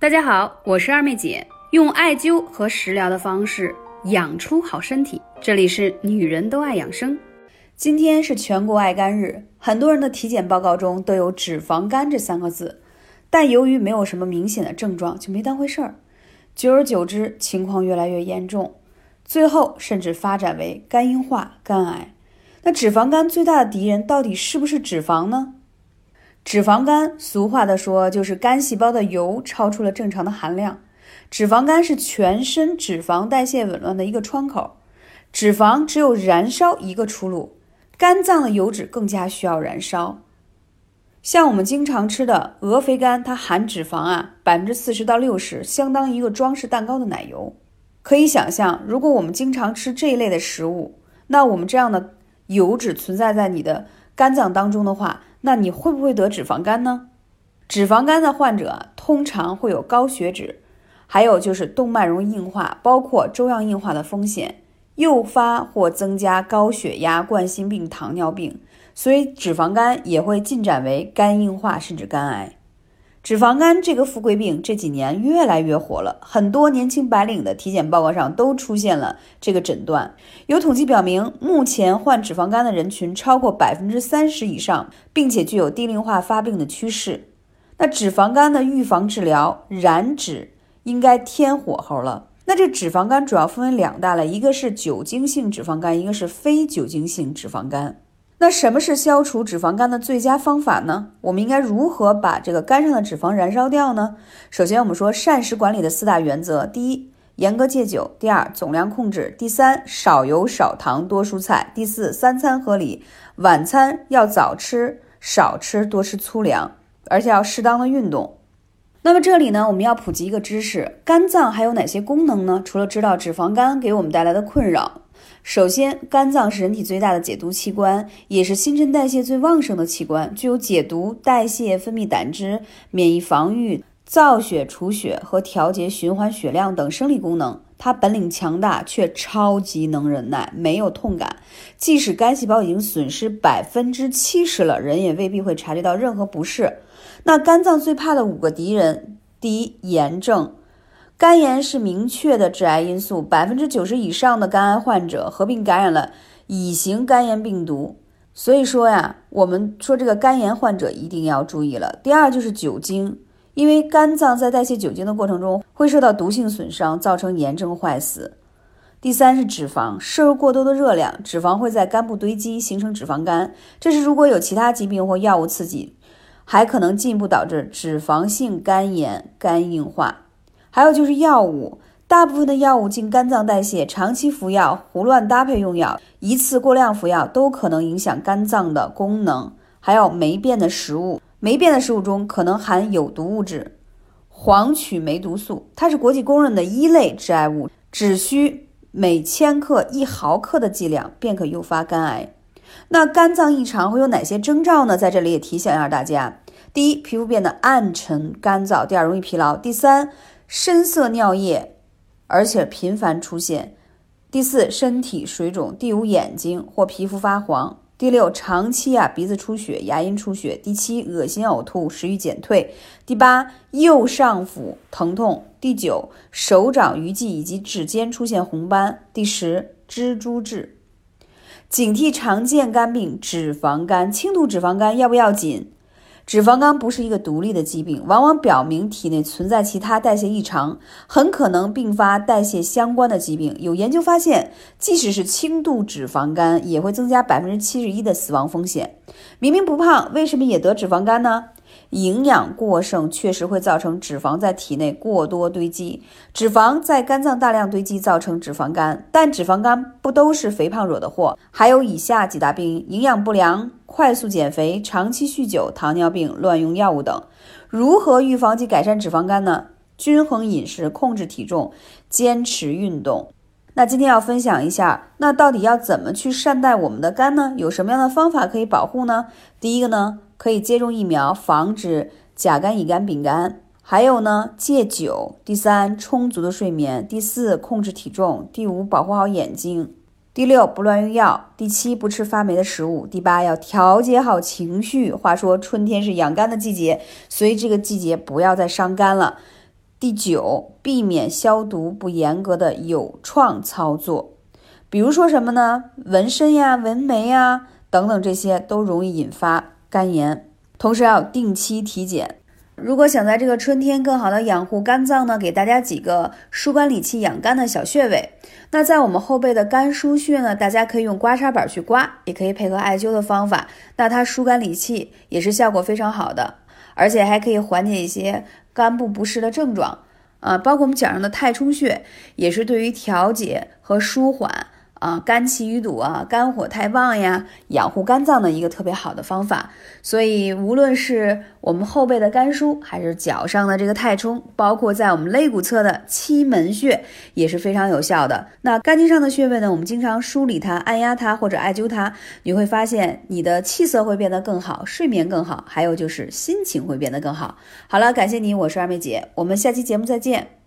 大家好，我是二妹姐，用艾灸和食疗的方式养出好身体。这里是女人都爱养生。今天是全国爱肝日，很多人的体检报告中都有脂肪肝这三个字，但由于没有什么明显的症状，就没当回事儿。久而久之，情况越来越严重，最后甚至发展为肝硬化、肝癌。那脂肪肝最大的敌人到底是不是脂肪呢？脂肪肝，俗话的说就是肝细胞的油超出了正常的含量。脂肪肝是全身脂肪代谢紊乱的一个窗口，脂肪只有燃烧一个出路，肝脏的油脂更加需要燃烧。像我们经常吃的鹅肥肝，它含脂肪啊百分之四十到六十，相当于一个装饰蛋糕的奶油。可以想象，如果我们经常吃这一类的食物，那我们这样的油脂存在在你的肝脏当中的话，那你会不会得脂肪肝呢？脂肪肝的患者通常会有高血脂，还有就是动脉容易硬化，包括粥样硬化的风险，诱发或增加高血压、冠心病、糖尿病，所以脂肪肝也会进展为肝硬化甚至肝癌。脂肪肝这个富贵病这几年越来越火了，很多年轻白领的体检报告上都出现了这个诊断。有统计表明，目前患脂肪肝的人群超过百分之三十以上，并且具有低龄化发病的趋势。那脂肪肝的预防治疗，燃脂应该添火候了。那这脂肪肝主要分为两大类，一个是酒精性脂肪肝，一个是非酒精性脂肪肝。那什么是消除脂肪肝的最佳方法呢？我们应该如何把这个肝上的脂肪燃烧掉呢？首先，我们说膳食管理的四大原则：第一，严格戒酒；第二，总量控制；第三，少油少糖多蔬菜；第四，三餐合理，晚餐要早吃少吃，多吃粗粮，而且要适当的运动。那么这里呢，我们要普及一个知识：肝脏还有哪些功能呢？除了知道脂肪肝给我们带来的困扰。首先，肝脏是人体最大的解毒器官，也是新陈代谢最旺盛的器官，具有解毒、代谢、分泌胆汁、免疫防御、造血除血和调节循环血量等生理功能。它本领强大，却超级能忍耐，没有痛感。即使肝细胞已经损失百分之七十了，人也未必会察觉到任何不适。那肝脏最怕的五个敌人：第一，炎症。肝炎是明确的致癌因素，百分之九十以上的肝癌患者合并感染了乙型肝炎病毒。所以说呀，我们说这个肝炎患者一定要注意了。第二就是酒精，因为肝脏在代谢酒精的过程中会受到毒性损伤，造成炎症坏死。第三是脂肪，摄入过多的热量，脂肪会在肝部堆积，形成脂肪肝。这是如果有其他疾病或药物刺激，还可能进一步导致脂肪性肝炎、肝硬化。还有就是药物，大部分的药物经肝脏代谢，长期服药、胡乱搭配用药、一次过量服药都可能影响肝脏的功能。还有霉变的食物，霉变的食物中可能含有毒物质黄曲霉毒素，它是国际公认的一类致癌物，只需每千克一毫克的剂量便可诱发肝癌。那肝脏异常会有哪些征兆呢？在这里也提醒一下大家：第一，皮肤变得暗沉干燥；第二，容易疲劳；第三。深色尿液，而且频繁出现。第四，身体水肿。第五，眼睛或皮肤发黄。第六，长期啊鼻子出血、牙龈出血。第七，恶心呕吐、食欲减退。第八，右上腹疼痛。第九，手掌鱼际以及指尖出现红斑。第十，蜘蛛痣。警惕常见肝病脂肪肝，轻度脂肪肝要不要紧？脂肪肝不是一个独立的疾病，往往表明体内存在其他代谢异常，很可能并发代谢相关的疾病。有研究发现，即使是轻度脂肪肝，也会增加百分之七十一的死亡风险。明明不胖，为什么也得脂肪肝呢？营养过剩确实会造成脂肪在体内过多堆积，脂肪在肝脏大量堆积，造成脂肪肝。但脂肪肝不都是肥胖惹的祸，还有以下几大病：营养不良、快速减肥、长期酗酒、糖尿病、乱用药物等。如何预防及改善脂肪肝呢？均衡饮食，控制体重，坚持运动。那今天要分享一下，那到底要怎么去善待我们的肝呢？有什么样的方法可以保护呢？第一个呢？可以接种疫苗，防止甲肝、乙肝、丙肝。还有呢，戒酒。第三，充足的睡眠。第四，控制体重。第五，保护好眼睛。第六，不乱用药。第七，不吃发霉的食物。第八，要调节好情绪。话说，春天是养肝的季节，所以这个季节不要再伤肝了。第九，避免消毒不严格的有创操作，比如说什么呢？纹身呀、纹眉呀等等，这些都容易引发肝炎。同时要定期体检。如果想在这个春天更好的养护肝脏呢，给大家几个疏肝理气、养肝的小穴位。那在我们后背的肝腧穴呢，大家可以用刮痧板去刮，也可以配合艾灸的方法。那它疏肝理气也是效果非常好的，而且还可以缓解一些肝部不适的症状啊。包括我们脚上的太冲穴，也是对于调节和舒缓。啊，肝气淤堵啊，肝火太旺呀，养护肝脏的一个特别好的方法。所以，无论是我们后背的肝腧，还是脚上的这个太冲，包括在我们肋骨侧的期门穴，也是非常有效的。那肝经上的穴位呢，我们经常梳理它、按压它或者艾灸它，你会发现你的气色会变得更好，睡眠更好，还有就是心情会变得更好。好了，感谢你，我是二妹姐，我们下期节目再见。